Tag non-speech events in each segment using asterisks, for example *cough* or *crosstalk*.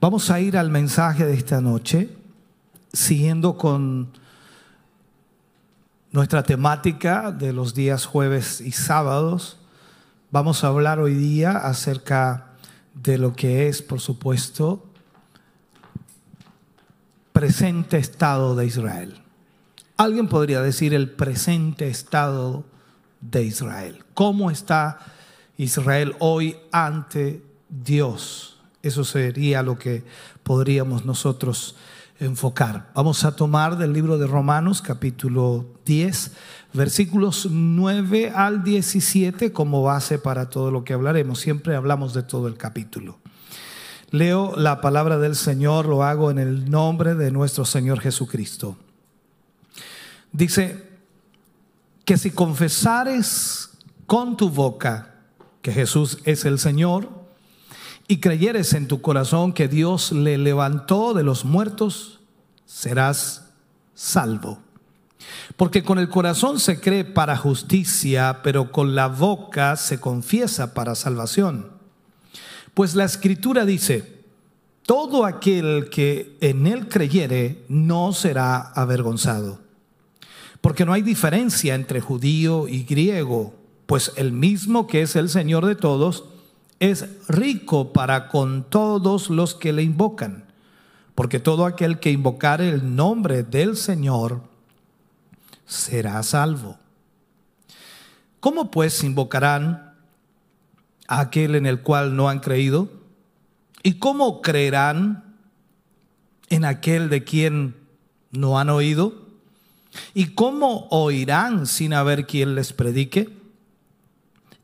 Vamos a ir al mensaje de esta noche, siguiendo con nuestra temática de los días jueves y sábados. Vamos a hablar hoy día acerca de lo que es, por supuesto, presente estado de Israel. Alguien podría decir el presente estado de Israel. ¿Cómo está Israel hoy ante Dios? Eso sería lo que podríamos nosotros enfocar. Vamos a tomar del libro de Romanos capítulo 10, versículos 9 al 17 como base para todo lo que hablaremos. Siempre hablamos de todo el capítulo. Leo la palabra del Señor, lo hago en el nombre de nuestro Señor Jesucristo. Dice que si confesares con tu boca que Jesús es el Señor, y creyeres en tu corazón que Dios le levantó de los muertos, serás salvo. Porque con el corazón se cree para justicia, pero con la boca se confiesa para salvación. Pues la escritura dice, todo aquel que en él creyere no será avergonzado. Porque no hay diferencia entre judío y griego, pues el mismo que es el Señor de todos, es rico para con todos los que le invocan, porque todo aquel que invocare el nombre del Señor será salvo. ¿Cómo pues invocarán a aquel en el cual no han creído? ¿Y cómo creerán en aquel de quien no han oído? ¿Y cómo oirán sin haber quien les predique?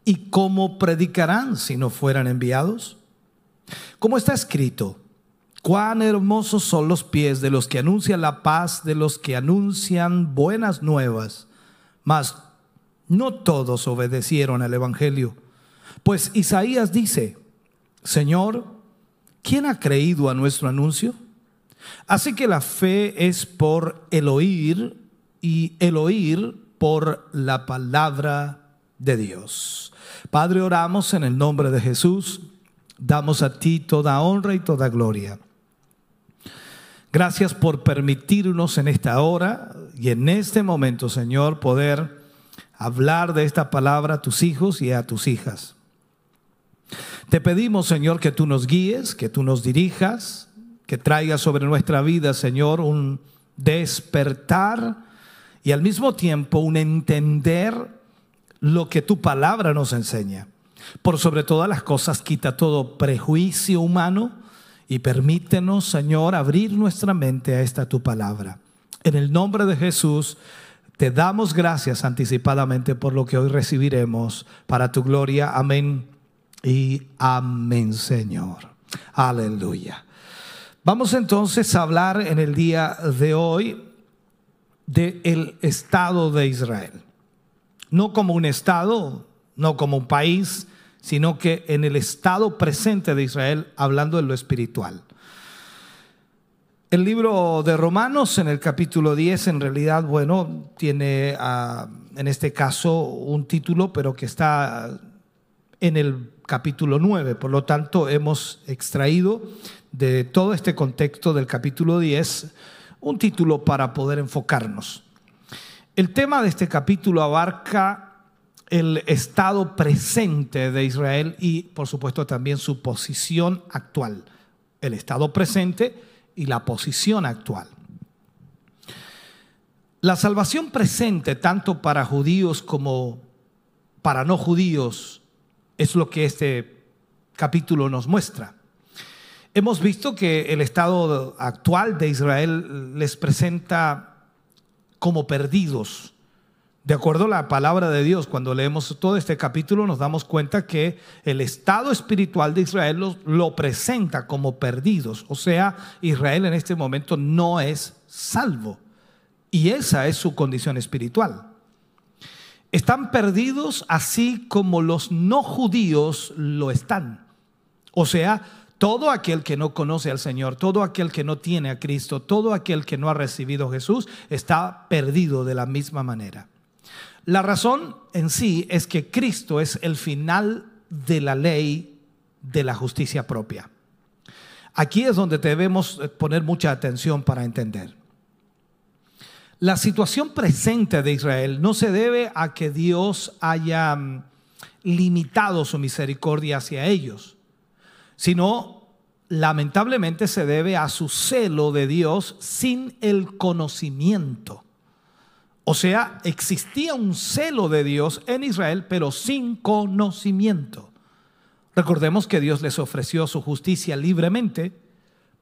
¿Y cómo predicarán si no fueran enviados? Como está escrito, cuán hermosos son los pies de los que anuncian la paz, de los que anuncian buenas nuevas. Mas no todos obedecieron al Evangelio. Pues Isaías dice, Señor, ¿quién ha creído a nuestro anuncio? Así que la fe es por el oír y el oír por la palabra de Dios. Padre, oramos en el nombre de Jesús. Damos a ti toda honra y toda gloria. Gracias por permitirnos en esta hora y en este momento, Señor, poder hablar de esta palabra a tus hijos y a tus hijas. Te pedimos, Señor, que tú nos guíes, que tú nos dirijas, que traigas sobre nuestra vida, Señor, un despertar y al mismo tiempo un entender lo que tu palabra nos enseña. Por sobre todas las cosas, quita todo prejuicio humano y permítenos, Señor, abrir nuestra mente a esta tu palabra. En el nombre de Jesús, te damos gracias anticipadamente por lo que hoy recibiremos para tu gloria. Amén y amén, Señor. Aleluya. Vamos entonces a hablar en el día de hoy del el estado de Israel no como un Estado, no como un país, sino que en el estado presente de Israel, hablando de lo espiritual. El libro de Romanos, en el capítulo 10, en realidad, bueno, tiene ah, en este caso un título, pero que está en el capítulo 9. Por lo tanto, hemos extraído de todo este contexto del capítulo 10 un título para poder enfocarnos. El tema de este capítulo abarca el estado presente de Israel y por supuesto también su posición actual. El estado presente y la posición actual. La salvación presente, tanto para judíos como para no judíos, es lo que este capítulo nos muestra. Hemos visto que el estado actual de Israel les presenta como perdidos, De acuerdo a la palabra de Dios, cuando leemos todo este capítulo nos damos cuenta que el estado espiritual de Israel lo, lo, presenta como perdidos. O sea, Israel en este momento no es salvo. Y esa es su condición espiritual. Están perdidos así como los no judíos lo están. O sea, todo aquel que no conoce al Señor, todo aquel que no tiene a Cristo, todo aquel que no ha recibido a Jesús, está perdido de la misma manera. La razón en sí es que Cristo es el final de la ley de la justicia propia. Aquí es donde debemos poner mucha atención para entender. La situación presente de Israel no se debe a que Dios haya mm, limitado su misericordia hacia ellos, sino lamentablemente se debe a su celo de Dios sin el conocimiento. O sea, existía un celo de Dios en Israel, pero sin conocimiento. Recordemos que Dios les ofreció su justicia libremente,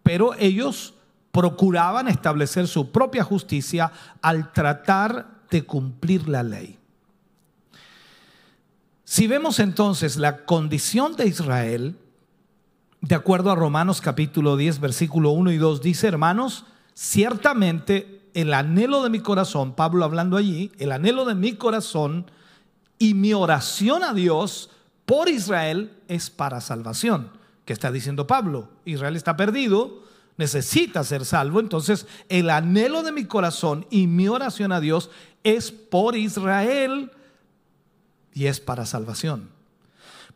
pero ellos procuraban establecer su propia justicia al tratar de cumplir la ley. Si vemos entonces la condición de Israel, de acuerdo a Romanos capítulo 10, versículo 1 y 2, dice, hermanos, ciertamente el anhelo de mi corazón, Pablo hablando allí, el anhelo de mi corazón y mi oración a Dios por Israel es para salvación. ¿Qué está diciendo Pablo? Israel está perdido, necesita ser salvo. Entonces, el anhelo de mi corazón y mi oración a Dios es por Israel y es para salvación.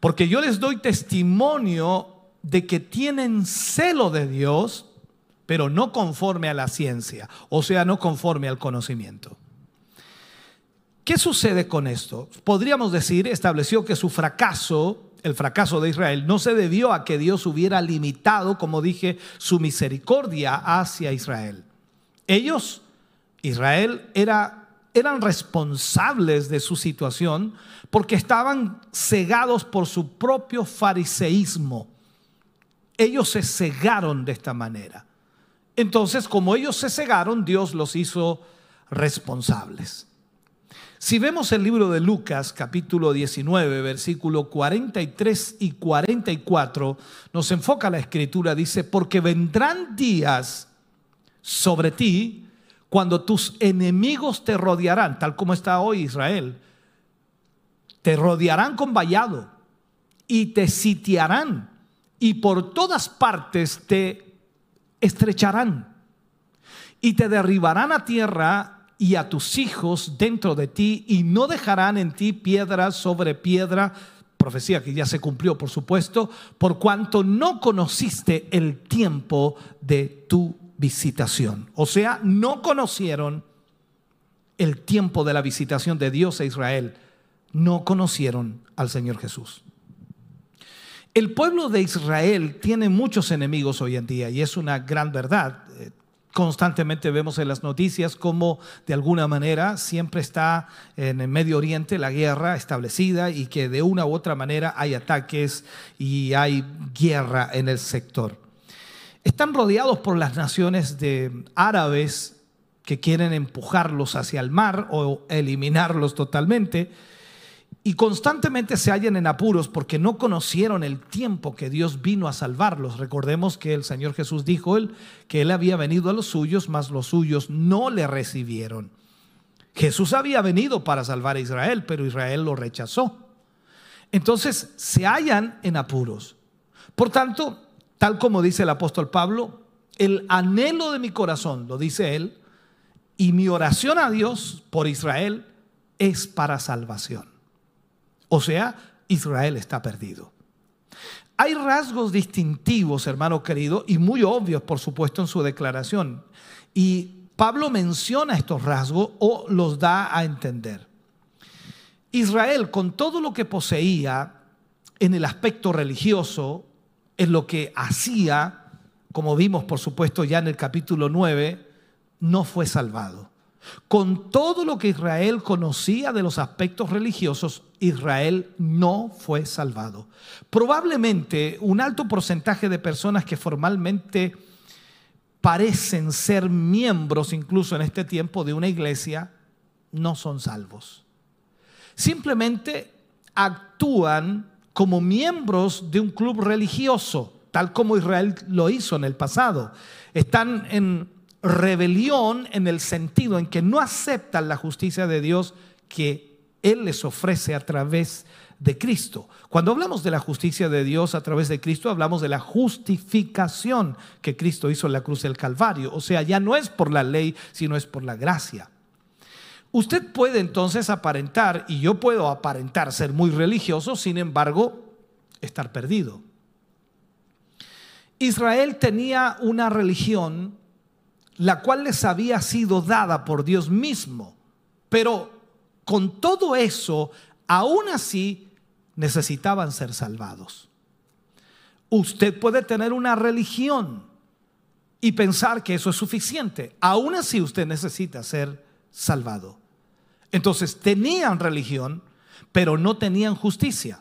Porque yo les doy testimonio de que tienen celo de Dios pero no conforme a la ciencia, o sea, no conforme al conocimiento. ¿Qué sucede con esto? Podríamos decir, estableció que su fracaso, el fracaso de Israel, no se debió a que Dios hubiera limitado, como dije, su misericordia hacia Israel. Ellos, Israel, era, eran responsables de su situación porque estaban cegados por su propio fariseísmo. Ellos se cegaron de esta manera. Entonces, como ellos se cegaron, Dios los hizo responsables. Si vemos el libro de Lucas, capítulo 19, versículo 43 y 44, nos enfoca la escritura, dice, porque vendrán días sobre ti cuando tus enemigos te rodearán, tal como está hoy Israel, te rodearán con vallado y te sitiarán y por todas partes te estrecharán y te derribarán a tierra y a tus hijos dentro de ti y no dejarán en ti piedra sobre piedra, profecía que ya se cumplió por supuesto, por cuanto no conociste el tiempo de tu visitación. O sea, no conocieron el tiempo de la visitación de Dios a Israel, no conocieron al Señor Jesús. El pueblo de Israel tiene muchos enemigos hoy en día y es una gran verdad. Eh, constantemente vemos en las noticias cómo de alguna manera siempre está en el Medio Oriente la guerra establecida y que de una u otra manera hay ataques y hay guerra en el sector. Están rodeados por las naciones de árabes que quieren empujarlos hacia el mar o eliminarlos totalmente y constantemente se hallan en apuros porque no conocieron el tiempo que Dios vino a salvarlos. Recordemos que el Señor Jesús dijo él que él había venido a los suyos, mas los suyos no le recibieron. Jesús había venido para salvar a Israel, pero Israel lo rechazó. Entonces se hallan en apuros. Por tanto, tal como dice el apóstol Pablo, el anhelo de mi corazón, lo dice él, y mi oración a Dios por Israel es para salvación. O sea, Israel está perdido. Hay rasgos distintivos, hermano querido, y muy obvios, por supuesto, en su declaración. Y Pablo menciona estos rasgos o los da a entender. Israel, con todo lo que poseía en el aspecto religioso, en lo que hacía, como vimos, por supuesto, ya en el capítulo 9, no fue salvado. Con todo lo que Israel conocía de los aspectos religiosos, Israel no fue salvado. Probablemente un alto porcentaje de personas que formalmente parecen ser miembros incluso en este tiempo de una iglesia, no son salvos. Simplemente actúan como miembros de un club religioso, tal como Israel lo hizo en el pasado. Están en rebelión en el sentido en que no aceptan la justicia de Dios que Él les ofrece a través de Cristo. Cuando hablamos de la justicia de Dios a través de Cristo, hablamos de la justificación que Cristo hizo en la cruz del Calvario. O sea, ya no es por la ley, sino es por la gracia. Usted puede entonces aparentar, y yo puedo aparentar ser muy religioso, sin embargo, estar perdido. Israel tenía una religión la cual les había sido dada por Dios mismo. Pero con todo eso, aún así, necesitaban ser salvados. Usted puede tener una religión y pensar que eso es suficiente. Aún así, usted necesita ser salvado. Entonces, tenían religión, pero no tenían justicia.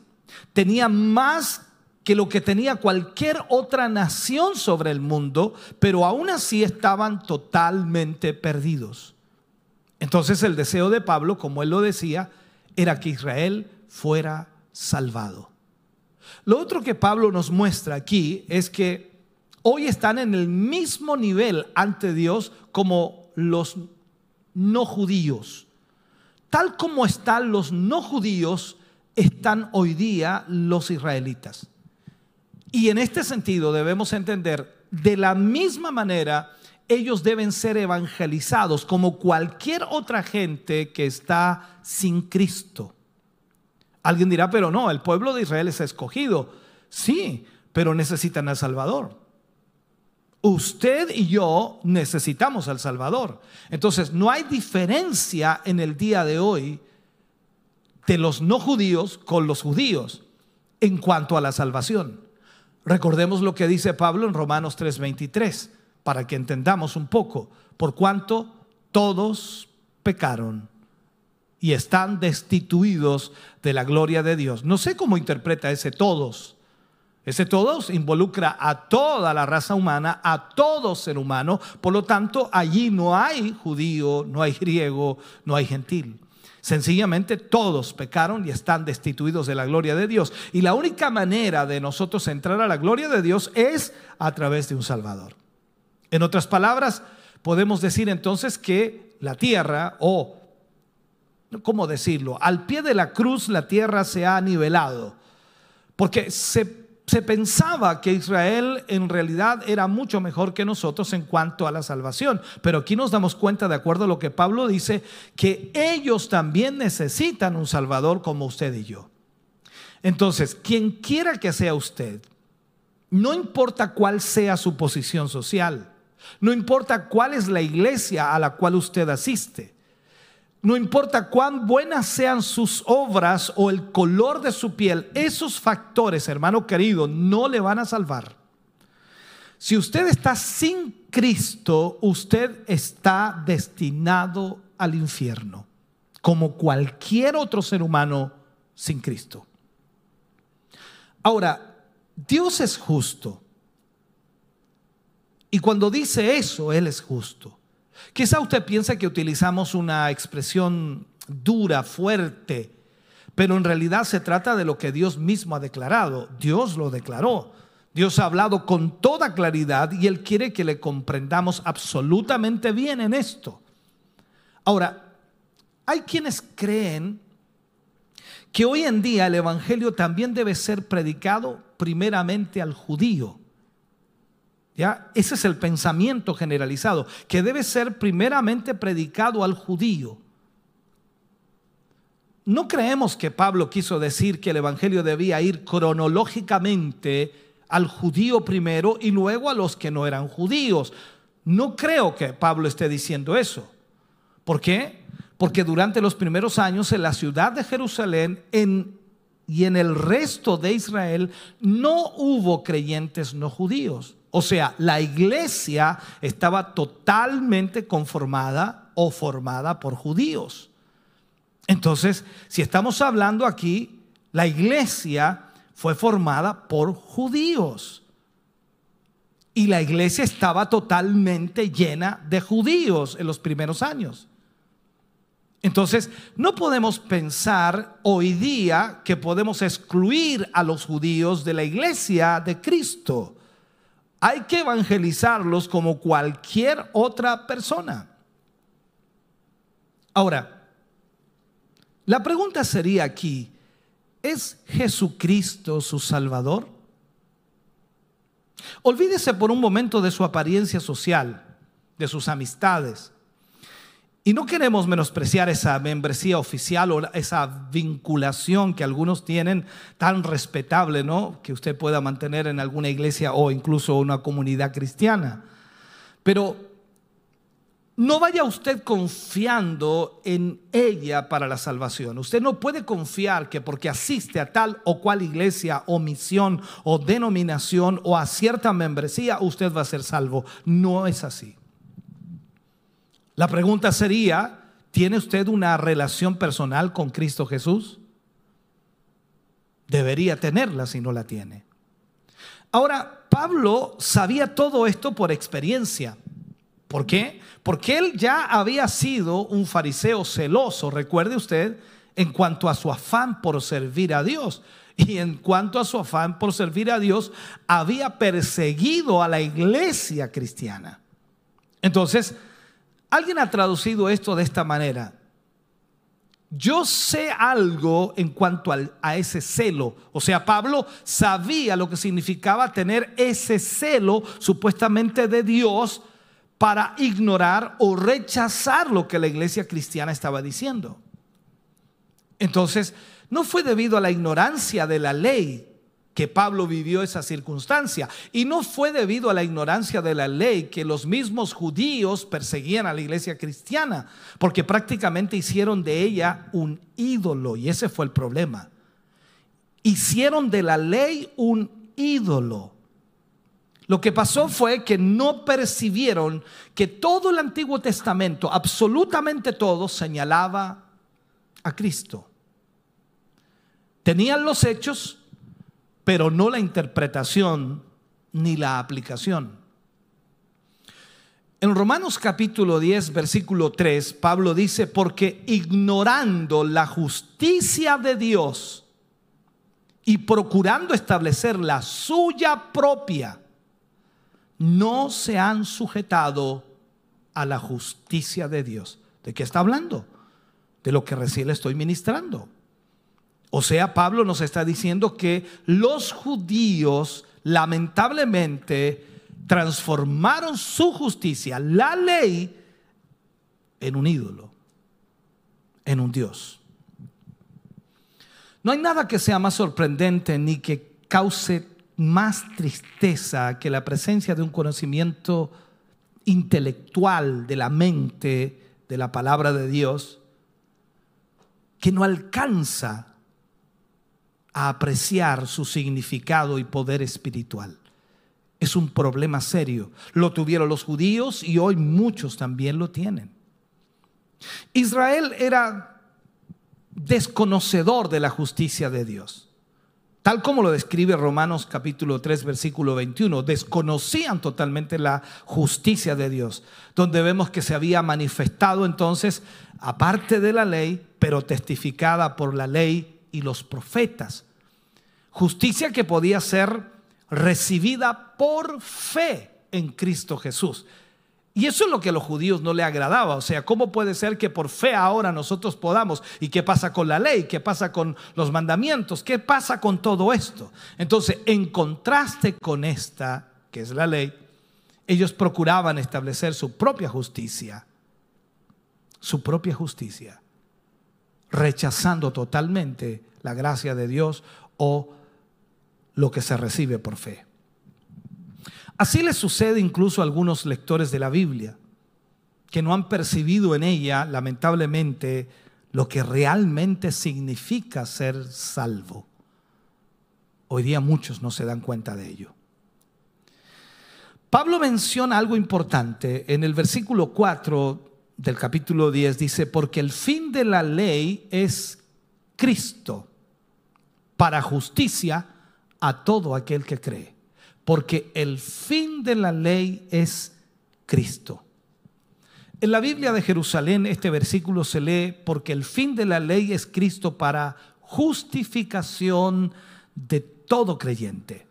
Tenían más que lo que tenía cualquier otra nación sobre el mundo, pero aún así estaban totalmente perdidos. Entonces el deseo de Pablo, como él lo decía, era que Israel fuera salvado. Lo otro que Pablo nos muestra aquí es que hoy están en el mismo nivel ante Dios como los no judíos. Tal como están los no judíos, están hoy día los israelitas. Y en este sentido debemos entender, de la misma manera, ellos deben ser evangelizados como cualquier otra gente que está sin Cristo. Alguien dirá, pero no, el pueblo de Israel es escogido. Sí, pero necesitan al Salvador. Usted y yo necesitamos al Salvador. Entonces, no hay diferencia en el día de hoy de los no judíos con los judíos en cuanto a la salvación. Recordemos lo que dice Pablo en Romanos 3:23, para que entendamos un poco, por cuanto todos pecaron y están destituidos de la gloria de Dios. No sé cómo interpreta ese todos. Ese todos involucra a toda la raza humana, a todo ser humano. Por lo tanto, allí no hay judío, no hay griego, no hay gentil. Sencillamente todos pecaron y están destituidos de la gloria de Dios. Y la única manera de nosotros entrar a la gloria de Dios es a través de un Salvador. En otras palabras, podemos decir entonces que la tierra, o, ¿cómo decirlo? Al pie de la cruz la tierra se ha nivelado. Porque se se pensaba que Israel en realidad era mucho mejor que nosotros en cuanto a la salvación. Pero aquí nos damos cuenta, de acuerdo a lo que Pablo dice, que ellos también necesitan un Salvador como usted y yo. Entonces, quien quiera que sea usted, no importa cuál sea su posición social, no importa cuál es la iglesia a la cual usted asiste, no importa cuán buenas sean sus obras o el color de su piel, esos factores, hermano querido, no le van a salvar. Si usted está sin Cristo, usted está destinado al infierno, como cualquier otro ser humano sin Cristo. Ahora, Dios es justo. Y cuando dice eso, Él es justo. Quizá usted piensa que utilizamos una expresión dura, fuerte, pero en realidad se trata de lo que Dios mismo ha declarado. Dios lo declaró. Dios ha hablado con toda claridad y Él quiere que le comprendamos absolutamente bien en esto. Ahora, hay quienes creen que hoy en día el Evangelio también debe ser predicado primeramente al judío. ¿Ya? Ese es el pensamiento generalizado, que debe ser primeramente predicado al judío. No creemos que Pablo quiso decir que el Evangelio debía ir cronológicamente al judío primero y luego a los que no eran judíos. No creo que Pablo esté diciendo eso. ¿Por qué? Porque durante los primeros años en la ciudad de Jerusalén y en el resto de Israel no hubo creyentes no judíos. O sea, la iglesia estaba totalmente conformada o formada por judíos. Entonces, si estamos hablando aquí, la iglesia fue formada por judíos. Y la iglesia estaba totalmente llena de judíos en los primeros años. Entonces, no podemos pensar hoy día que podemos excluir a los judíos de la iglesia de Cristo. Hay que evangelizarlos como cualquier otra persona. Ahora, la pregunta sería aquí, ¿es Jesucristo su Salvador? Olvídese por un momento de su apariencia social, de sus amistades. Y no queremos menospreciar esa membresía oficial o esa vinculación que algunos tienen tan respetable, ¿no? Que usted pueda mantener en alguna iglesia o incluso una comunidad cristiana. Pero no vaya usted confiando en ella para la salvación. Usted no puede confiar que porque asiste a tal o cual iglesia o misión o denominación o a cierta membresía, usted va a ser salvo. No es así. La pregunta sería, ¿tiene usted una relación personal con Cristo Jesús? Debería tenerla si no la tiene. Ahora, Pablo sabía todo esto por experiencia. ¿Por qué? Porque él ya había sido un fariseo celoso, recuerde usted, en cuanto a su afán por servir a Dios. Y en cuanto a su afán por servir a Dios, había perseguido a la iglesia cristiana. Entonces, alguien ha traducido esto de esta manera. Yo sé algo en cuanto a ese celo. O sea, Pablo sabía lo que significaba tener ese celo supuestamente de Dios para ignorar o rechazar lo que la iglesia cristiana estaba diciendo. Entonces, no fue debido a la ignorancia de la ley que Pablo vivió esa circunstancia. Y no fue debido a la ignorancia de la ley que los mismos judíos perseguían a la iglesia cristiana, porque prácticamente hicieron de ella un ídolo, y ese fue el problema. Hicieron de la ley un ídolo. Lo que pasó fue que no percibieron que todo el Antiguo Testamento, absolutamente todo, señalaba a Cristo. Tenían los hechos, pero no la interpretación ni la aplicación. En Romanos capítulo 10, versículo 3, Pablo dice, porque ignorando la justicia de Dios y procurando establecer la suya propia, no se han sujetado a la justicia de Dios. ¿De qué está hablando? De lo que recién le estoy ministrando. O sea, Pablo nos está diciendo que los judíos lamentablemente transformaron su justicia, la ley, en un ídolo, en un Dios. No hay nada que sea más sorprendente ni que cause más tristeza que la presencia de un conocimiento intelectual de la mente de la palabra de Dios que no alcanza a apreciar su significado y poder espiritual. Es un problema serio. Lo tuvieron los judíos y hoy muchos también lo tienen. Israel era desconocedor de la justicia de Dios. Tal como lo describe Romanos capítulo 3 versículo 21, desconocían totalmente la justicia de Dios, donde vemos que se había manifestado entonces, aparte de la ley, pero testificada por la ley y los profetas. Justicia que podía ser recibida por fe en Cristo Jesús. Y eso es lo que a los judíos no le agradaba. O sea, ¿cómo puede ser que por fe ahora nosotros podamos? ¿Y qué pasa con la ley? ¿Qué pasa con los mandamientos? ¿Qué pasa con todo esto? Entonces, en contraste con esta, que es la ley, ellos procuraban establecer su propia justicia. Su propia justicia. Rechazando totalmente la gracia de Dios o lo que se recibe por fe. Así le sucede incluso a algunos lectores de la Biblia, que no han percibido en ella, lamentablemente, lo que realmente significa ser salvo. Hoy día muchos no se dan cuenta de ello. Pablo menciona algo importante en el versículo 4 del capítulo 10, dice, porque el fin de la ley es Cristo para justicia a todo aquel que cree porque el fin de la ley es Cristo. En la Biblia de Jerusalén este versículo se lee porque el fin de la ley es Cristo para justificación de todo creyente.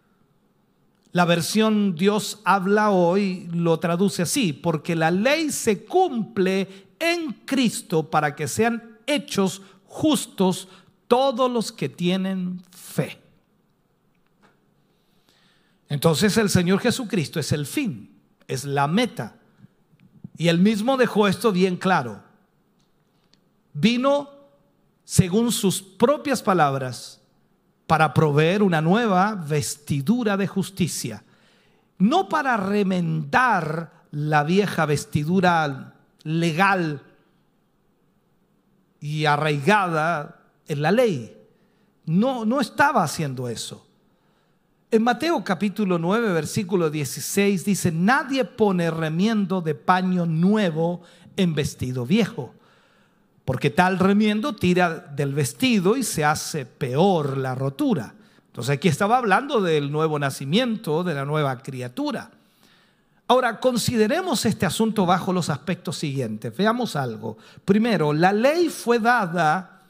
La versión Dios habla hoy lo traduce así, porque la ley se cumple en Cristo para que sean hechos justos todos los que tienen fe. Entonces el Señor Jesucristo es el fin, es la meta. Y él mismo dejó esto bien claro. Vino, según sus propias palabras, para proveer una nueva vestidura de justicia, no para remendar la vieja vestidura legal y arraigada en la ley. No, no estaba haciendo eso. En Mateo capítulo 9, versículo 16 dice, nadie pone remiendo de paño nuevo en vestido viejo, porque tal remiendo tira del vestido y se hace peor la rotura. Entonces aquí estaba hablando del nuevo nacimiento, de la nueva criatura. Ahora, consideremos este asunto bajo los aspectos siguientes. Veamos algo. Primero, la ley fue dada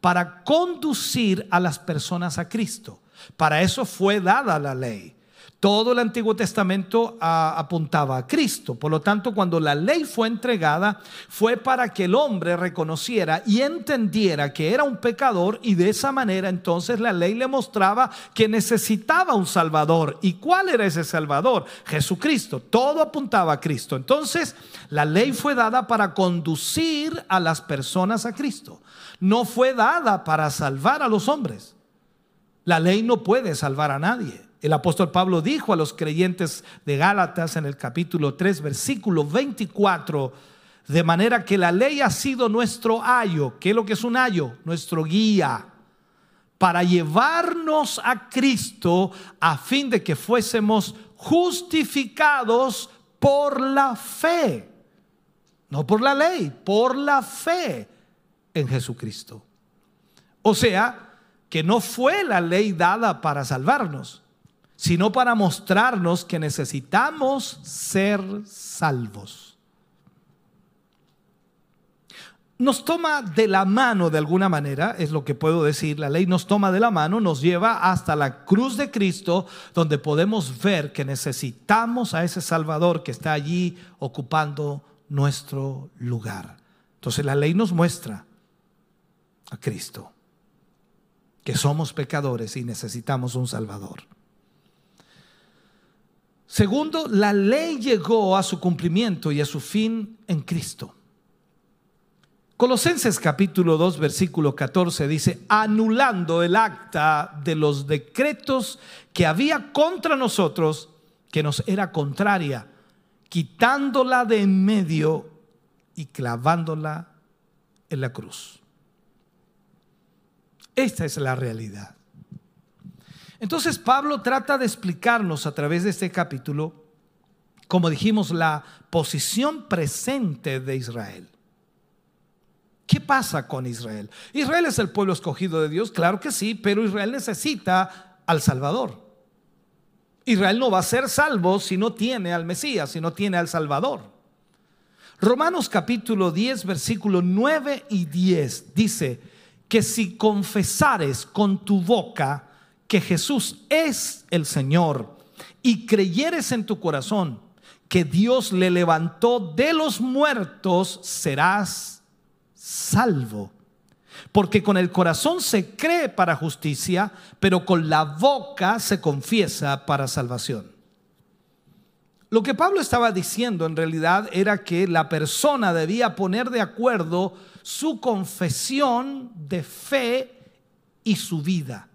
para conducir a las personas a Cristo. Para eso fue dada la ley. Todo el Antiguo Testamento apuntaba a Cristo. Por lo tanto, cuando la ley fue entregada, fue para que el hombre reconociera y entendiera que era un pecador y de esa manera entonces la ley le mostraba que necesitaba un Salvador. ¿Y cuál era ese Salvador? Jesucristo. Todo apuntaba a Cristo. Entonces, la ley fue dada para conducir a las personas a Cristo. No fue dada para salvar a los hombres. La ley no puede salvar a nadie. El apóstol Pablo dijo a los creyentes de Gálatas en el capítulo 3, versículo 24, de manera que la ley ha sido nuestro ayo. ¿Qué es lo que es un ayo? Nuestro guía para llevarnos a Cristo a fin de que fuésemos justificados por la fe. No por la ley, por la fe en Jesucristo. O sea, que no fue la ley dada para salvarnos, sino para mostrarnos que necesitamos ser salvos. Nos toma de la mano de alguna manera, es lo que puedo decir, la ley nos toma de la mano, nos lleva hasta la cruz de Cristo, donde podemos ver que necesitamos a ese Salvador que está allí ocupando nuestro lugar. Entonces la ley nos muestra a Cristo, que somos pecadores y necesitamos un Salvador. Segundo, la ley llegó a su cumplimiento y a su fin en Cristo. Colosenses capítulo 2 versículo 14 dice, anulando el acta de los decretos que había contra nosotros, que nos era contraria, quitándola de en medio y clavándola en la cruz. Esta es la realidad. Entonces Pablo trata de explicarnos a través de este capítulo, como dijimos, la posición presente de Israel. ¿Qué pasa con Israel? Israel es el pueblo escogido de Dios, claro que sí, pero Israel necesita al Salvador. Israel no va a ser salvo si no tiene al Mesías, si no tiene al Salvador. Romanos capítulo 10, versículo 9 y 10 dice que si confesares con tu boca que Jesús es el Señor y creyeres en tu corazón que Dios le levantó de los muertos, serás salvo. Porque con el corazón se cree para justicia, pero con la boca se confiesa para salvación. Lo que Pablo estaba diciendo en realidad era que la persona debía poner de acuerdo su confesión de fe y su vida.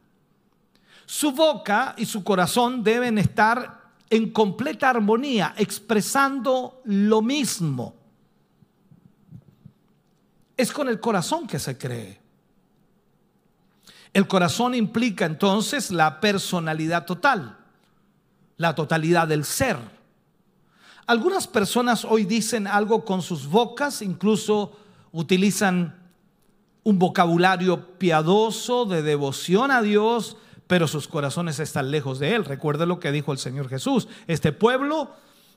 Su boca y su corazón deben estar en completa armonía, expresando lo mismo. Es con el corazón que se cree. El corazón implica entonces la personalidad total, la totalidad del ser. Algunas personas hoy dicen algo con sus bocas, incluso utilizan un vocabulario piadoso de devoción a Dios, pero sus corazones están lejos de Él. Recuerde lo que dijo el Señor Jesús. Este pueblo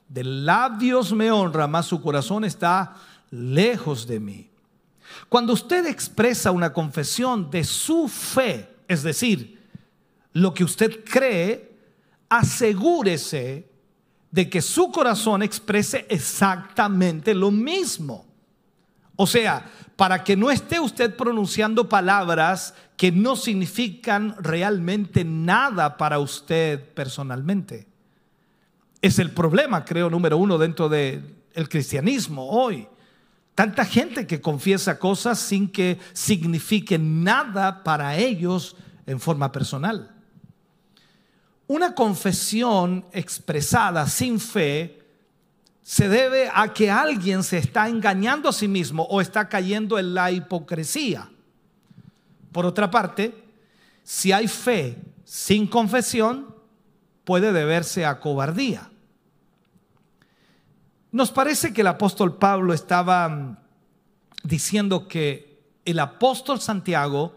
de labios me honra, más su corazón está lejos de mí. Cuando usted expresa una confesión de su fe, es decir, lo que usted cree, asegúrese de que su corazón exprese exactamente lo mismo. O sea, para que no esté usted pronunciando palabras que no significan realmente nada para usted personalmente. Es el problema, creo, número uno dentro del cristianismo hoy. Tanta gente que confiesa cosas sin que signifiquen nada para ellos en forma personal. Una confesión expresada sin fe se debe a que alguien se está engañando a sí mismo o está cayendo en la hipocresía. Por otra parte, si hay fe sin confesión, puede deberse a cobardía. Nos parece que el apóstol Pablo estaba mm, diciendo que el apóstol Santiago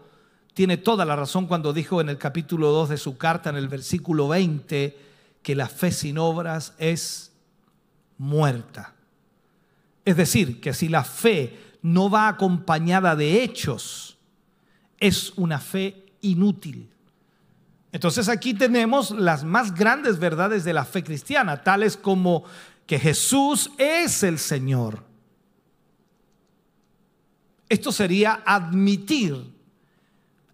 tiene toda la razón cuando dijo en el capítulo 2 de su carta, en el versículo 20, que la fe sin obras es muerta. Es decir, que si la fe no va acompañada de hechos, es una fe inútil. Entonces aquí tenemos las más grandes verdades de la fe cristiana, tales como que Jesús es el Señor. Esto sería admitir,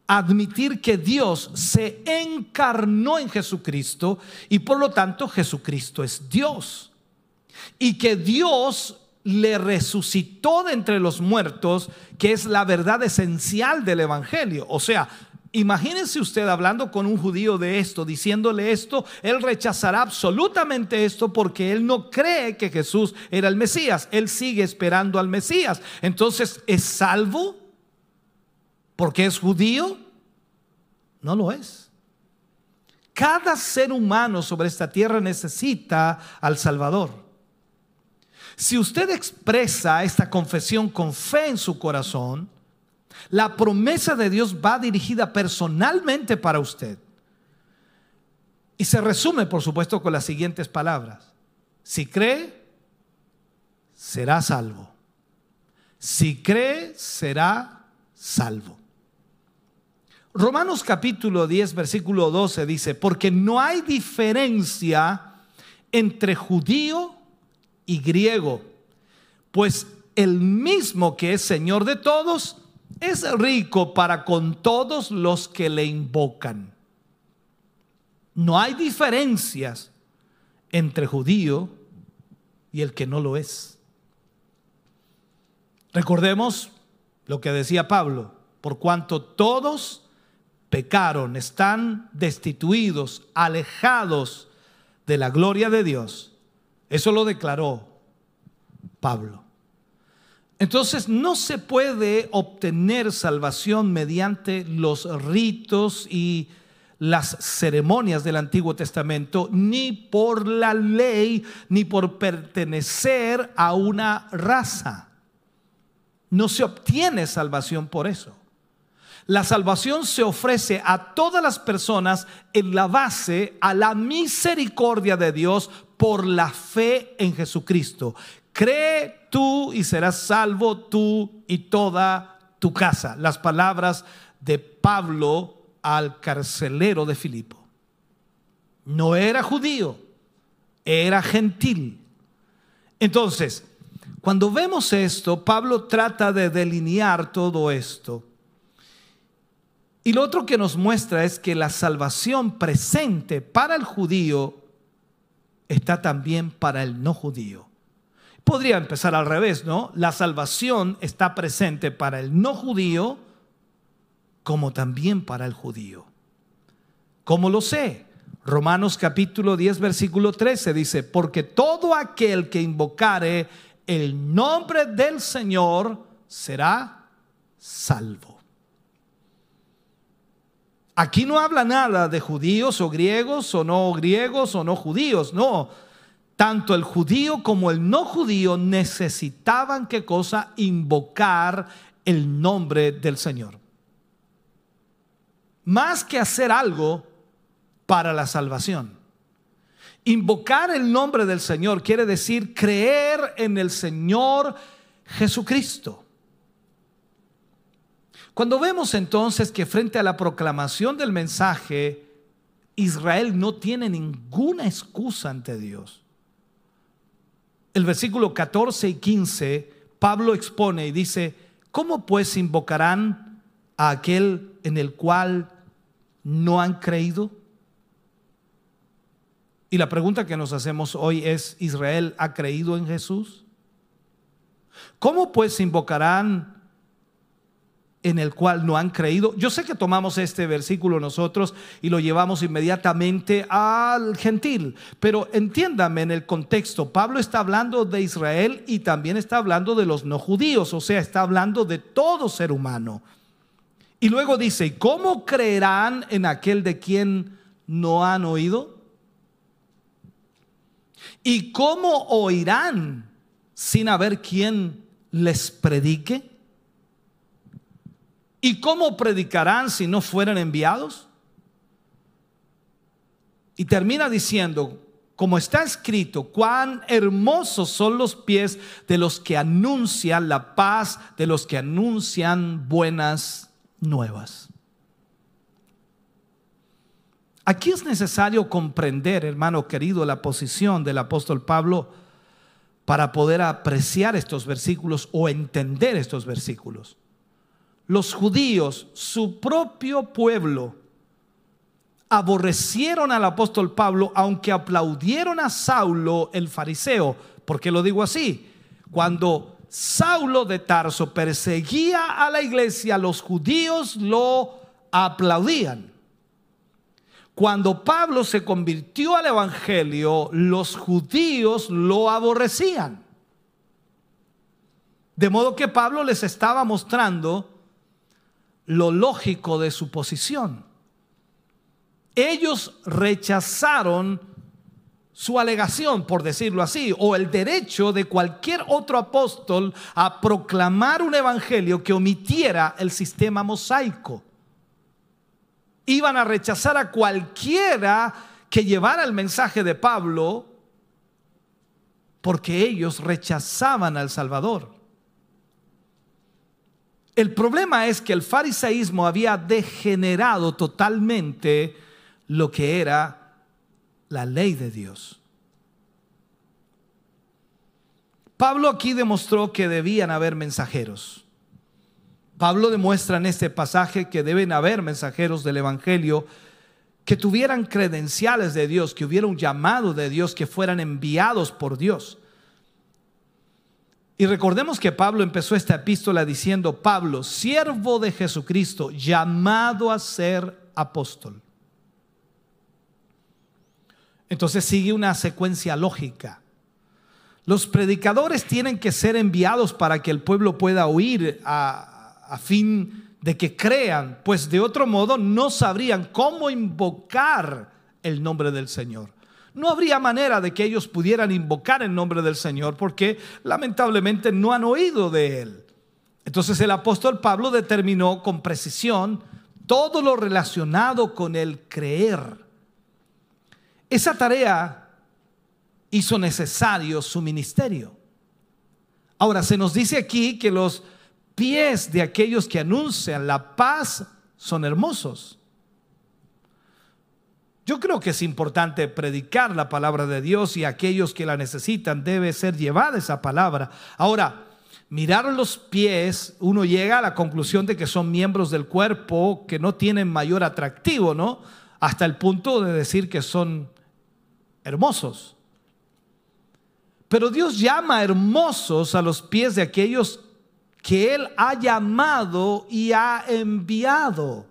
admitir que Dios se encarnó en Jesucristo y por lo tanto Jesucristo es Dios y que Dios le resucitó de entre los muertos, que es la verdad esencial del Evangelio. O sea, imagínense usted hablando con un judío de esto, diciéndole esto, él rechazará absolutamente esto porque él no cree que Jesús era el Mesías, él sigue esperando al Mesías. Entonces, ¿es salvo porque es judío? No lo es. Cada ser humano sobre esta tierra necesita al Salvador. Si usted expresa esta confesión con fe en su corazón, la promesa de Dios va dirigida personalmente para usted. Y se resume, por supuesto, con las siguientes palabras. Si cree, será salvo. Si cree, será salvo. Romanos capítulo 10, versículo 12 dice, porque no hay diferencia entre judío y griego, pues el mismo que es Señor de todos es rico para con todos los que le invocan. No hay diferencias entre judío y el que no lo es. Recordemos lo que decía Pablo, por cuanto todos pecaron, están destituidos, alejados de la gloria de Dios eso lo declaró Pablo. Entonces no se puede obtener salvación mediante los ritos y las ceremonias del Antiguo Testamento, ni por la ley, ni por pertenecer a una raza. No se obtiene salvación por eso. La salvación se ofrece a todas las personas en la base a la misericordia de Dios por la fe en Jesucristo. Cree tú y serás salvo tú y toda tu casa. Las palabras de Pablo al carcelero de Filipo. No era judío, era gentil. Entonces, cuando vemos esto, Pablo trata de delinear todo esto. Y lo otro que nos muestra es que la salvación presente para el judío está también para el no judío. Podría empezar al revés, ¿no? La salvación está presente para el no judío como también para el judío. ¿Cómo lo sé? Romanos capítulo 10, versículo 13 dice, porque todo aquel que invocare el nombre del Señor será salvo. Aquí no habla nada de judíos o griegos o no griegos o no judíos, no. Tanto el judío como el no judío necesitaban qué cosa? Invocar el nombre del Señor. Más que hacer algo para la salvación. Invocar el nombre del Señor quiere decir creer en el Señor Jesucristo. Cuando vemos entonces que frente a la proclamación del mensaje, Israel no tiene ninguna excusa ante Dios. El versículo 14 y 15, Pablo expone y dice, ¿cómo pues invocarán a aquel en el cual no han creído? Y la pregunta que nos hacemos hoy es, ¿Israel ha creído en Jesús? ¿Cómo pues invocarán en el cual no han creído. Yo sé que tomamos este versículo nosotros y lo llevamos inmediatamente al gentil, pero entiéndame en el contexto, Pablo está hablando de Israel y también está hablando de los no judíos, o sea, está hablando de todo ser humano. Y luego dice, ¿cómo creerán en aquel de quien no han oído? ¿Y cómo oirán sin haber quien les predique? ¿Y cómo predicarán si no fueran enviados? Y termina diciendo, como está escrito, cuán hermosos son los pies de los que anuncian la paz, de los que anuncian buenas nuevas. Aquí es necesario comprender, hermano querido, la posición del apóstol Pablo para poder apreciar estos versículos o entender estos versículos los judíos, su propio pueblo, aborrecieron al apóstol Pablo, aunque aplaudieron a Saulo el fariseo. ¿Por qué lo digo así? Cuando Saulo de Tarso perseguía a la iglesia, los judíos lo aplaudían. Cuando Pablo se convirtió al Evangelio, los judíos lo aborrecían. De modo que Pablo les estaba mostrando lo lógico de su posición. Ellos rechazaron su alegación, por decirlo así, o el derecho de cualquier otro apóstol a proclamar un evangelio que omitiera el sistema mosaico. Iban a rechazar a cualquiera que llevara el mensaje de Pablo porque ellos rechazaban al Salvador. El problema es que el fariseísmo había degenerado totalmente lo que era la ley de Dios. Pablo aquí demostró que debían haber mensajeros. Pablo demuestra en este pasaje que deben haber mensajeros del Evangelio que tuvieran credenciales de Dios, que hubiera un llamado de Dios, que fueran enviados por Dios. Y recordemos que Pablo empezó esta epístola diciendo, Pablo, siervo de Jesucristo, llamado a ser apóstol. Entonces sigue una secuencia lógica. Los predicadores tienen que ser enviados para que el pueblo pueda oír a, a fin de que crean, pues de otro modo no sabrían cómo invocar el nombre del Señor no habría manera de que ellos pudieran invocar el nombre del Señor porque lamentablemente no han oído de Él. Entonces el apóstol Pablo determinó con precisión todo lo relacionado con el creer. Esa tarea hizo necesario su ministerio. Ahora, se nos dice aquí que los pies de aquellos que anuncian la paz son hermosos. Yo creo que es importante predicar la palabra de Dios y aquellos que la necesitan debe ser llevada esa palabra. Ahora, mirar los pies, uno llega a la conclusión de que son miembros del cuerpo que no tienen mayor atractivo, ¿no? Hasta el punto de decir que son hermosos. Pero Dios llama hermosos a los pies de aquellos que Él ha llamado y ha enviado.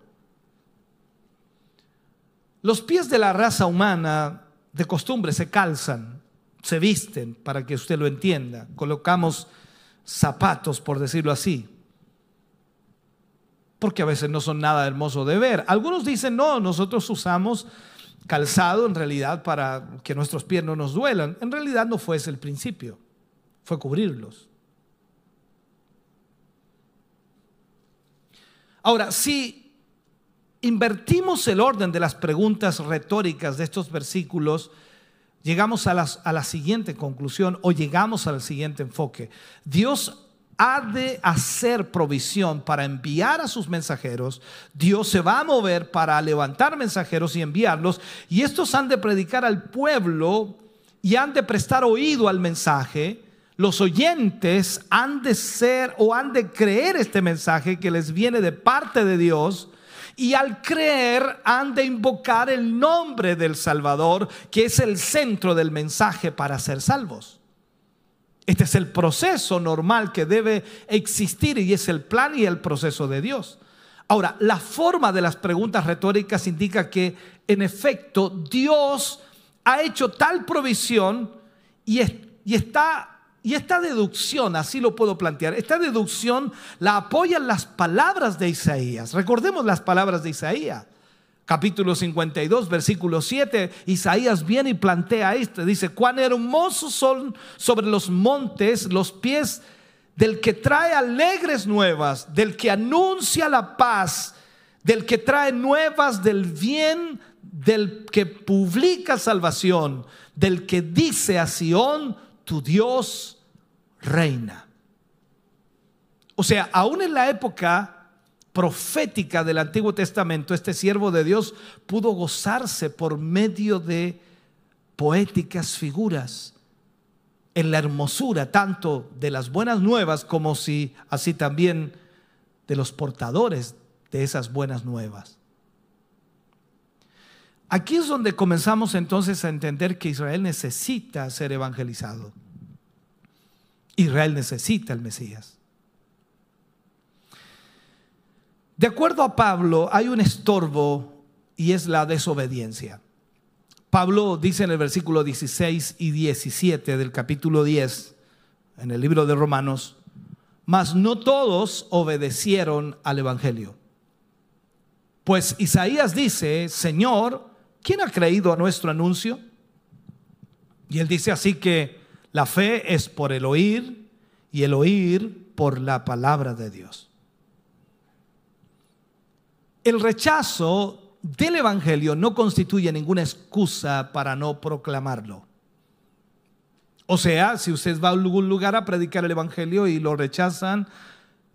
Los pies de la raza humana de costumbre se calzan, se visten, para que usted lo entienda. Colocamos zapatos, por decirlo así. Porque a veces no son nada hermoso de ver. Algunos dicen, no, nosotros usamos calzado en realidad para que nuestros pies no nos duelan. En realidad no fue ese el principio, fue cubrirlos. Ahora, si invertimos el orden de las preguntas retóricas de estos versículos, llegamos a, a la siguiente conclusión o llegamos al siguiente enfoque. Dios ha de hacer provisión para enviar a sus mensajeros, Dios se va a mover para levantar mensajeros y enviarlos, y estos han de predicar al pueblo y han de prestar oído al mensaje. Los oyentes han de ser o han de creer este mensaje que les viene de parte de Dios y al creer han de invocar el nombre del Salvador, que es el centro del mensaje para ser salvos. Este es el proceso normal que debe existir y es el plan y el proceso de Dios. Ahora, la forma de las preguntas retóricas indica que en efecto Dios ha hecho tal provisión y, y está y esta deducción, así lo puedo plantear, esta deducción la apoyan las palabras de Isaías. Recordemos las palabras de Isaías. Capítulo 52, versículo 7, Isaías viene y plantea esto. Dice, cuán hermosos son sobre los montes los pies del que trae alegres nuevas, del que anuncia la paz, del que trae nuevas del bien, del que publica salvación, del que dice a Sión, tu Dios reina. O sea, aún en la época profética del Antiguo Testamento, este siervo de Dios pudo gozarse por medio de poéticas figuras en la hermosura tanto de las buenas nuevas como si así también de los portadores de esas buenas nuevas. Aquí es donde comenzamos entonces a entender que Israel necesita ser evangelizado. Israel necesita el Mesías. De acuerdo a Pablo, hay un estorbo y es la desobediencia. Pablo dice en el versículo 16 y 17 del capítulo 10, en el libro de Romanos, mas no todos obedecieron al Evangelio. Pues Isaías dice, Señor, ¿quién ha creído a nuestro anuncio? Y él dice así que la fe es por el oír y el oír por la palabra de Dios. El rechazo del Evangelio no constituye ninguna excusa para no proclamarlo. O sea, si usted va a algún lugar a predicar el Evangelio y lo rechazan,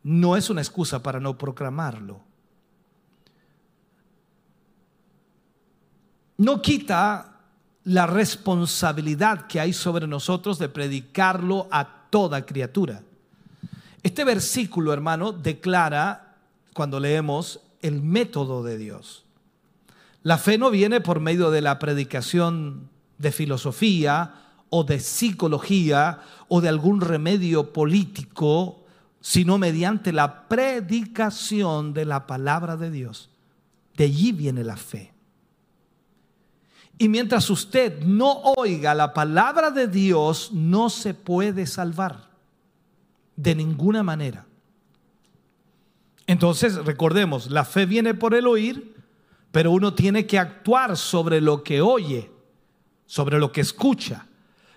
no es una excusa para no proclamarlo. No quita la responsabilidad que hay sobre nosotros de predicarlo a toda criatura. Este versículo, hermano, declara, cuando leemos, el método de Dios. La fe no viene por medio de la predicación de filosofía o de psicología o de algún remedio político, sino mediante la predicación de la palabra de Dios. De allí viene la fe. Y mientras usted no oiga la palabra de Dios, no se puede salvar de ninguna manera. Entonces, recordemos, la fe viene por el oír, pero uno tiene que actuar sobre lo que oye, sobre lo que escucha.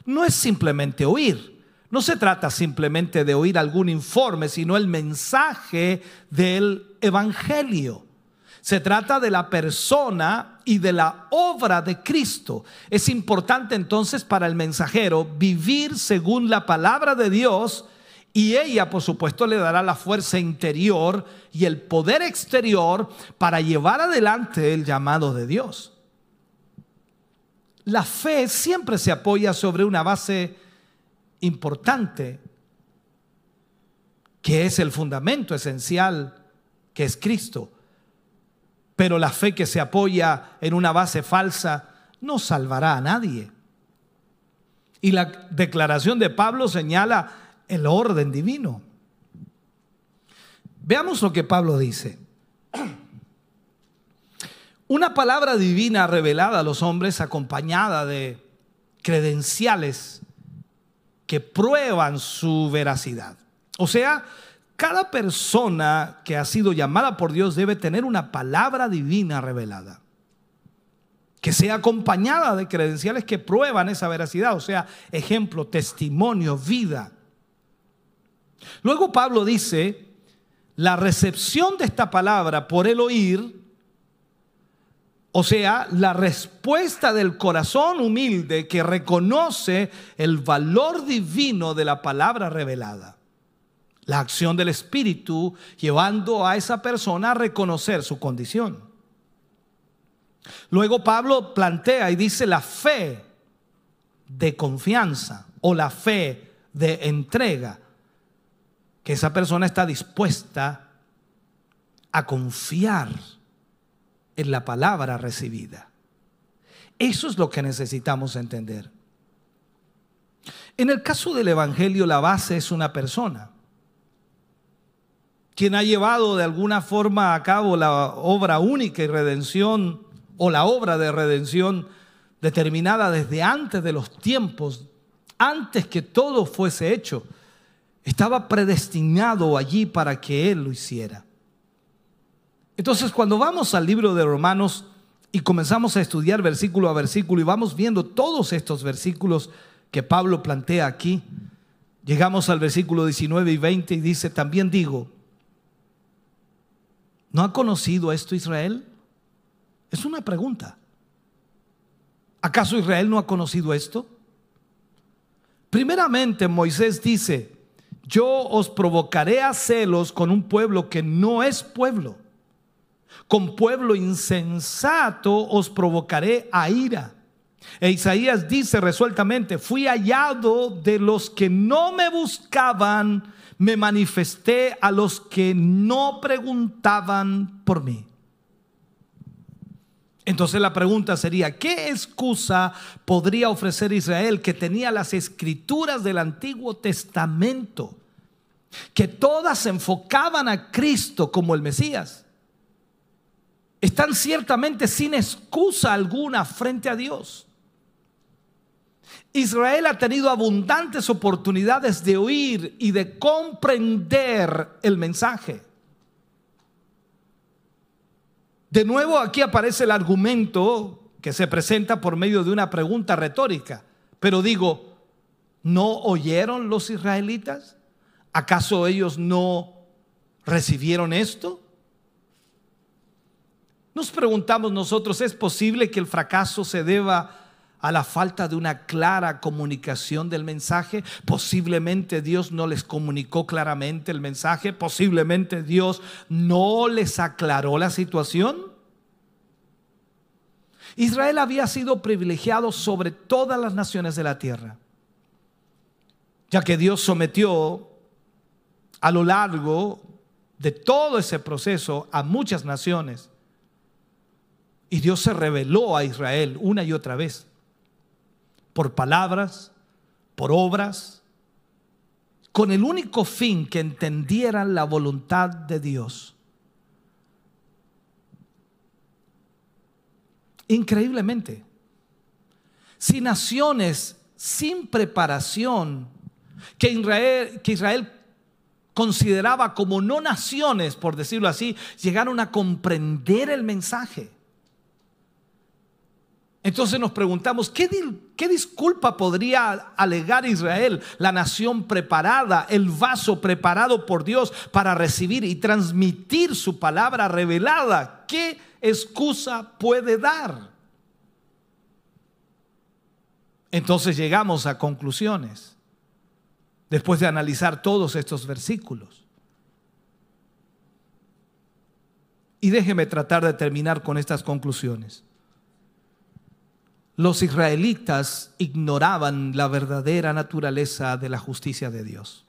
No es simplemente oír. No se trata simplemente de oír algún informe, sino el mensaje del Evangelio. Se trata de la persona y de la obra de Cristo. Es importante entonces para el mensajero vivir según la palabra de Dios y ella, por supuesto, le dará la fuerza interior y el poder exterior para llevar adelante el llamado de Dios. La fe siempre se apoya sobre una base importante, que es el fundamento esencial, que es Cristo. Pero la fe que se apoya en una base falsa no salvará a nadie. Y la declaración de Pablo señala el orden divino. Veamos lo que Pablo dice. *clears throat* Una palabra divina revelada a los hombres acompañada de credenciales que prueban su veracidad. O sea, cada persona que ha sido llamada por Dios debe tener una palabra divina revelada, que sea acompañada de credenciales que prueban esa veracidad, o sea, ejemplo, testimonio, vida. Luego Pablo dice, la recepción de esta palabra por el oír, o sea, la respuesta del corazón humilde que reconoce el valor divino de la palabra revelada la acción del Espíritu llevando a esa persona a reconocer su condición. Luego Pablo plantea y dice la fe de confianza o la fe de entrega, que esa persona está dispuesta a confiar en la palabra recibida. Eso es lo que necesitamos entender. En el caso del Evangelio, la base es una persona, quien ha llevado de alguna forma a cabo la obra única y redención o la obra de redención determinada desde antes de los tiempos, antes que todo fuese hecho. Estaba predestinado allí para que Él lo hiciera. Entonces, cuando vamos al libro de Romanos y comenzamos a estudiar versículo a versículo y vamos viendo todos estos versículos que Pablo plantea aquí, llegamos al versículo 19 y 20 y dice, también digo, ¿no ha conocido esto Israel? Es una pregunta. ¿Acaso Israel no ha conocido esto? Primeramente Moisés dice, yo os provocaré a celos con un pueblo que no es pueblo con pueblo insensato os provocaré a ira. E Isaías dice resueltamente, fui hallado de los que no me buscaban, me manifesté a los que no preguntaban por mí. Entonces la pregunta sería, ¿qué excusa podría ofrecer Israel que tenía las escrituras del Antiguo Testamento, que todas enfocaban a Cristo como el Mesías? están ciertamente sin excusa alguna frente a Dios. Israel ha tenido abundantes oportunidades de oír y de comprender el mensaje. De nuevo aquí aparece el argumento que se presenta por medio de una pregunta retórica. Pero digo, ¿no oyeron los israelitas? ¿Acaso ellos no recibieron esto? Nos preguntamos nosotros, ¿es posible que el fracaso se deba a la falta de una clara comunicación del mensaje? Posiblemente Dios no les comunicó claramente el mensaje, posiblemente Dios no les aclaró la situación. Israel había sido privilegiado sobre todas las naciones de la tierra, ya que Dios sometió a lo largo de todo ese proceso a muchas naciones y Dios se reveló a Israel una y otra vez, por palabras, por obras, con el único fin que entendieran la voluntad de Dios. Increíblemente, si naciones sin preparación, que Israel, que Israel consideraba como no naciones, por decirlo así, llegaron a comprender el mensaje entonces nos preguntamos, ¿qué, disculpa podría alegar Israel, la nación preparada, el vaso preparado por Dios para recibir y transmitir su palabra revelada? ¿Qué excusa puede dar? Entonces llegamos a conclusiones después de analizar todos estos versículos. Y déjeme tratar de terminar con estas conclusiones los israelitas ignoraban la verdadera naturaleza de la justicia de Dios.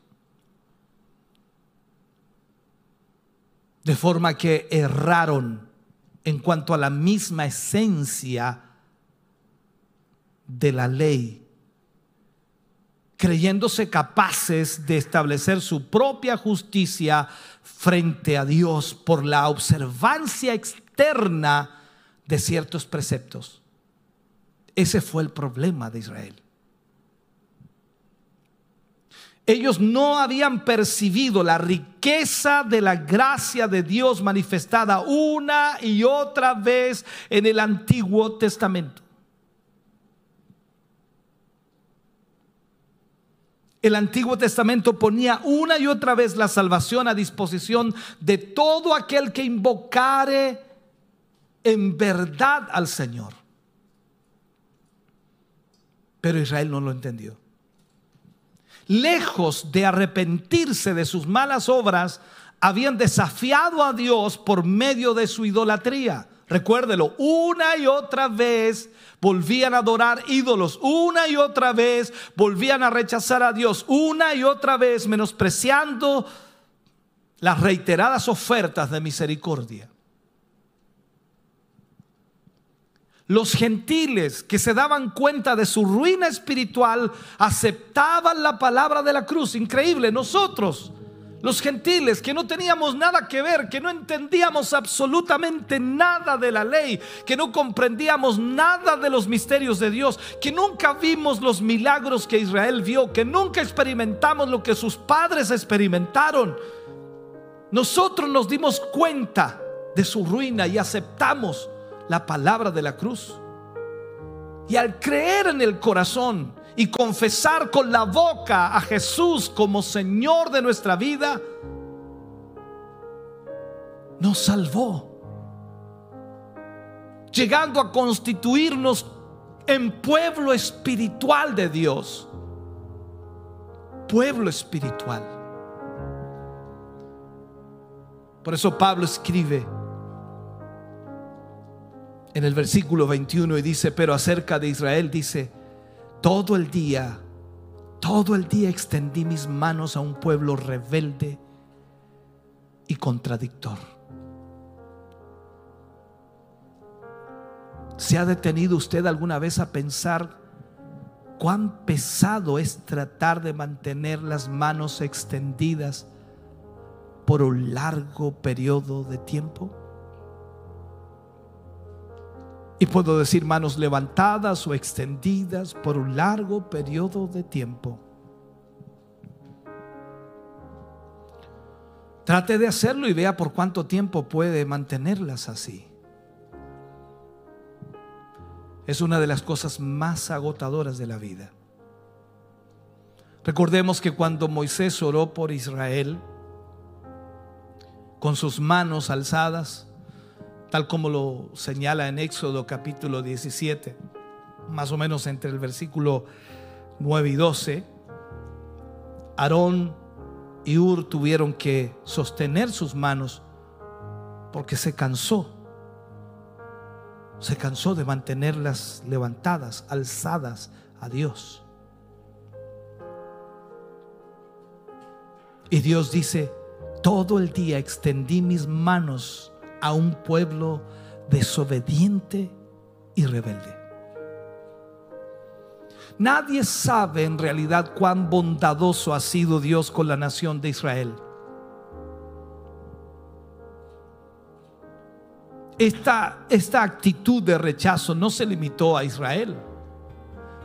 De forma que erraron en cuanto a la misma esencia de la ley, creyéndose capaces de establecer su propia justicia frente a Dios por la observancia externa de ciertos preceptos. Ese fue el problema de Israel. Ellos no habían percibido la riqueza de la gracia de Dios manifestada una y otra vez en el Antiguo Testamento. El Antiguo Testamento ponía una y otra vez la salvación a disposición de todo aquel que invocare en verdad al Señor. Pero Israel no lo entendió. lejos de arrepentirse de sus malas obras, habían desafiado a Dios por medio de su idolatría. Recuérdelo, una y otra vez volvían a adorar ídolos, una y otra vez volvían a rechazar a Dios, una y otra vez menospreciando las reiteradas ofertas de misericordia. Los gentiles que se daban cuenta de su ruina espiritual aceptaban la palabra de la cruz. Increíble, nosotros, los gentiles que no teníamos nada que ver, que no entendíamos absolutamente nada de la ley, que no comprendíamos nada de los misterios de Dios, que nunca vimos los milagros que Israel vio, que nunca experimentamos lo que sus padres experimentaron. Nosotros nos dimos cuenta de su ruina y aceptamos la palabra de la cruz. Y al creer en el corazón y confesar con la boca a Jesús como Señor de nuestra vida, nos salvó. Llegando a constituirnos en pueblo espiritual de Dios. Pueblo espiritual. Por eso Pablo escribe en el versículo 21 y dice, pero acerca de Israel dice, todo el día, todo el día extendí mis manos a un pueblo rebelde y contradictor. ¿Se ha detenido usted alguna vez a pensar cuán pesado es tratar de mantener las manos extendidas por un largo periodo de tiempo? Y puedo decir manos levantadas o extendidas por un largo periodo de tiempo. Trate de hacerlo y vea por cuánto tiempo puede mantenerlas así. Es una de las cosas más agotadoras de la vida. Recordemos que cuando Moisés oró por Israel, con sus manos alzadas, tal como lo señala en Éxodo capítulo 17, más o menos entre el versículo 9 y 12, Aarón y Ur tuvieron que sostener sus manos porque se cansó. Se cansó de mantenerlas levantadas, alzadas a Dios. Y Dios dice, todo el día extendí mis manos a un pueblo desobediente y rebelde. Nadie sabe en realidad cuán bondadoso ha sido Dios con la nación de Israel. Esta, esta actitud de rechazo no se limitó a Israel.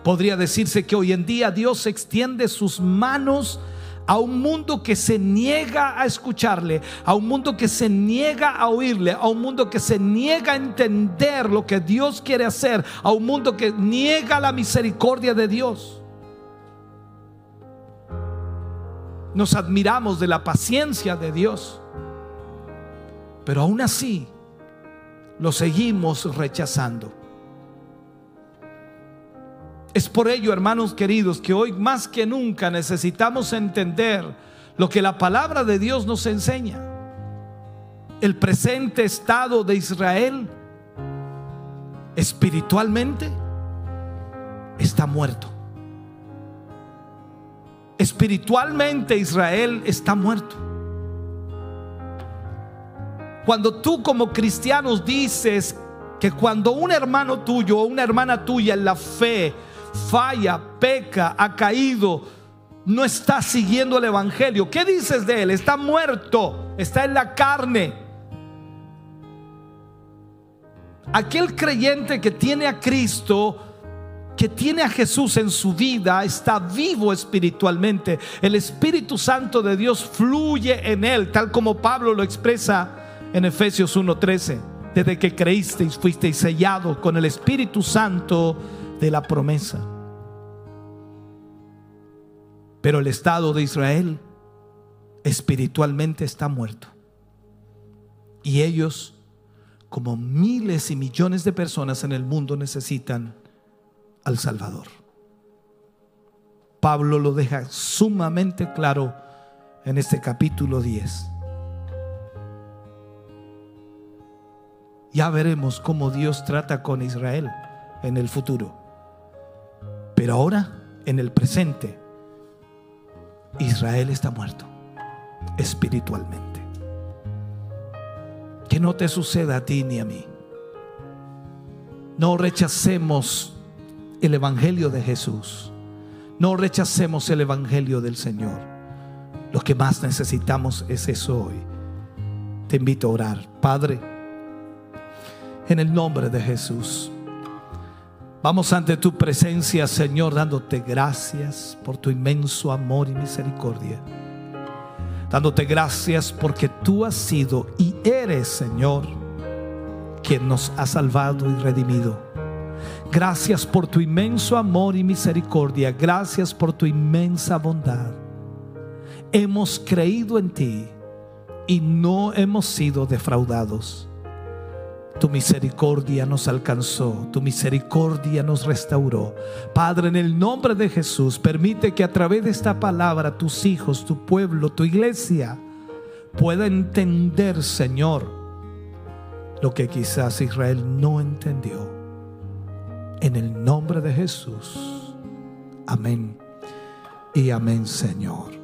Podría decirse que hoy en día Dios extiende sus manos a un mundo que se niega a escucharle, a un mundo que se niega a oírle, a un mundo que se niega a entender lo que Dios quiere hacer, a un mundo que niega la misericordia de Dios. Nos admiramos de la paciencia de Dios, pero aún así lo seguimos rechazando. Es por ello, hermanos queridos, que hoy más que nunca necesitamos entender lo que la palabra de Dios nos enseña. El presente estado de Israel espiritualmente está muerto. Espiritualmente Israel está muerto. Cuando tú como cristianos dices que cuando un hermano tuyo o una hermana tuya en la fe falla, peca, ha caído, no está siguiendo el Evangelio. ¿Qué dices de él? Está muerto, está en la carne. Aquel creyente que tiene a Cristo, que tiene a Jesús en su vida, está vivo espiritualmente. El Espíritu Santo de Dios fluye en él, tal como Pablo lo expresa en Efesios 1:13. Desde que creísteis, fuisteis sellado con el Espíritu Santo de la promesa. Pero el Estado de Israel espiritualmente está muerto. Y ellos, como miles y millones de personas en el mundo, necesitan al Salvador. Pablo lo deja sumamente claro en este capítulo 10. Ya veremos cómo Dios trata con Israel en el futuro. Pero ahora, en el presente, Israel está muerto espiritualmente. Que no te suceda a ti ni a mí. No rechacemos el Evangelio de Jesús. No rechacemos el Evangelio del Señor. Lo que más necesitamos es eso hoy. Te invito a orar. Padre, en el nombre de Jesús. Vamos ante tu presencia, Señor, dándote gracias por tu inmenso amor y misericordia. Dándote gracias porque tú has sido y eres, Señor, quien nos ha salvado y redimido. Gracias por tu inmenso amor y misericordia. Gracias por tu inmensa bondad. Hemos creído en ti y no hemos sido defraudados. Tu misericordia nos alcanzó, tu misericordia nos restauró. Padre, en el nombre de Jesús, permite que a través de esta palabra tus hijos, tu pueblo, tu iglesia, pueda entender, Señor, lo que quizás Israel no entendió. En el nombre de Jesús. Amén. Y amén, Señor.